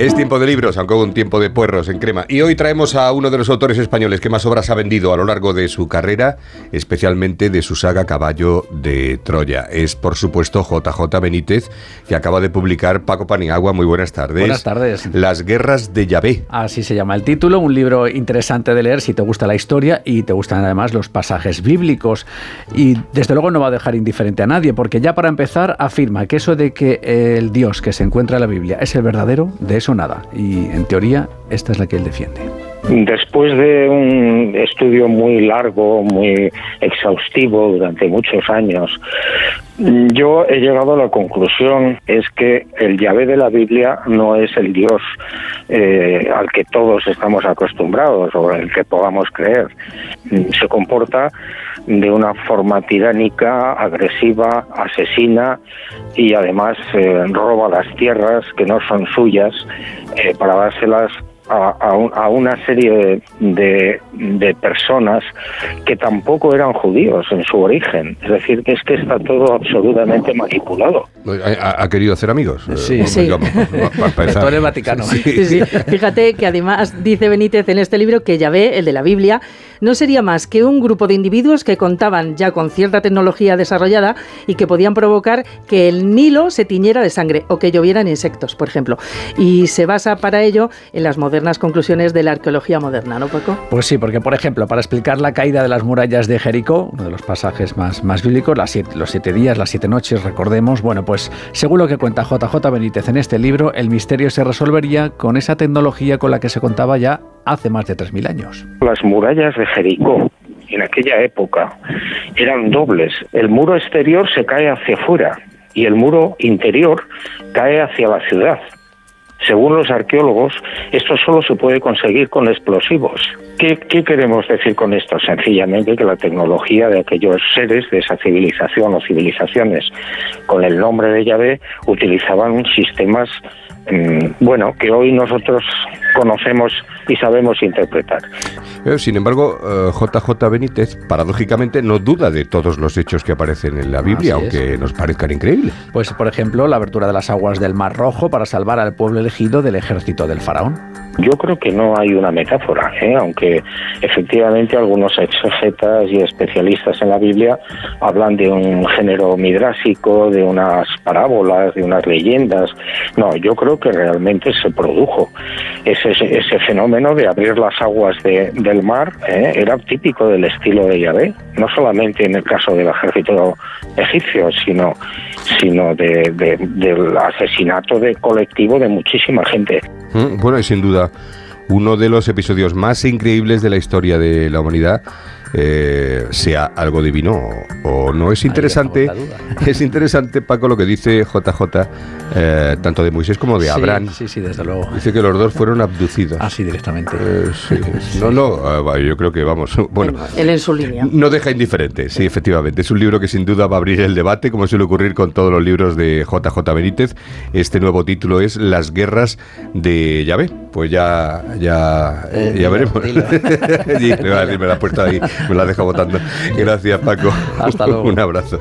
Es tiempo de libros, aunque un tiempo de puerros en crema. Y hoy traemos a uno de los autores españoles que más obras ha vendido a lo largo de su carrera, especialmente de su saga Caballo de Troya. Es, por supuesto, JJ Benítez, que acaba de publicar Paco Paniagua. Muy buenas tardes. Buenas tardes. Las guerras de Yahvé. Así se llama el título, un libro interesante de leer si te gusta la historia y te gustan además los pasajes bíblicos. Y desde luego no va a dejar indiferente a nadie, porque ya para empezar afirma que eso de que el Dios que se encuentra en la Biblia es el verdadero, de eso nada. Y en teoría, esta es la que él defiende. Después de un estudio muy largo, muy exhaustivo durante muchos años, yo he llegado a la conclusión es que el llave de la Biblia no es el Dios eh, al que todos estamos acostumbrados o el que podamos creer. Se comporta de una forma tiránica, agresiva, asesina y además eh, roba las tierras que no son suyas eh, para dárselas a, una serie de, de, personas que tampoco eran judíos en su origen. Es decir, que es que está todo absolutamente manipulado. ¿Ha, querido hacer amigos? Sí, sí. Para, el Vaticano. Fíjate que además dice Benítez en este libro que Yahvé, el de la Biblia, no sería más que un grupo de individuos que contaban ya con cierta tecnología desarrollada y que podían provocar que el Nilo se tiñera de sangre o que llovieran insectos, por ejemplo. Y se basa para ello en las modernas conclusiones de la arqueología moderna, ¿no, Paco? Pues sí, porque por ejemplo, para explicar la caída de las murallas de Jericó, uno de los pasajes más, más bíblicos, las los siete días, las siete noches, recordemos, bueno, pues según lo que cuenta JJ Benítez en este libro, el misterio se resolvería con esa tecnología con la que se contaba ya hace más de 3.000 años. Las murallas de Jericó en aquella época eran dobles. El muro exterior se cae hacia afuera y el muro interior cae hacia la ciudad. Según los arqueólogos, esto solo se puede conseguir con explosivos. ¿Qué, queremos decir con esto? Sencillamente que la tecnología de aquellos seres de esa civilización o civilizaciones con el nombre de Yahvé utilizaban sistemas, mm, bueno, que hoy nosotros conocemos y sabemos interpretar. Eh, sin embargo, JJ eh, Benítez, paradójicamente, no duda de todos los hechos que aparecen en la Biblia, aunque nos parezcan increíbles. Pues, por ejemplo, la abertura de las aguas del Mar Rojo para salvar al pueblo elegido del ejército del faraón. Yo creo que no hay una metáfora, ¿eh? aunque efectivamente algunos exegetas y especialistas en la Biblia hablan de un género midrásico, de unas parábolas, de unas leyendas. No, yo creo que realmente se produjo ese, ese fenómeno de abrir las aguas del mar, ¿eh? era típico del estilo de Yahvé, no solamente en el caso del ejército egipcio, sino, sino de, del asesinato de colectivo de muchísima gente. Mm, bueno, y sin duda, uno de los episodios más increíbles de la historia de la humanidad eh, sea algo divino o, no. Es interesante, es interesante, Paco, lo que dice JJ, eh, tanto de Moisés como de Abraham. Sí, sí, desde luego. Dice que los dos fueron abducidos. Así directamente. Eh, no, no, yo creo que vamos. Bueno, él en su línea. No deja indiferente, sí, efectivamente. Es un libro que sin duda va a abrir el debate, como suele ocurrir con todos los libros de JJ Benítez. Este nuevo título es Las guerras de Yahvé. Pues ya, ya, ya veremos. me la has puesto ahí me la dejo votando. Gracias, Paco. Hasta luego. Un abrazo.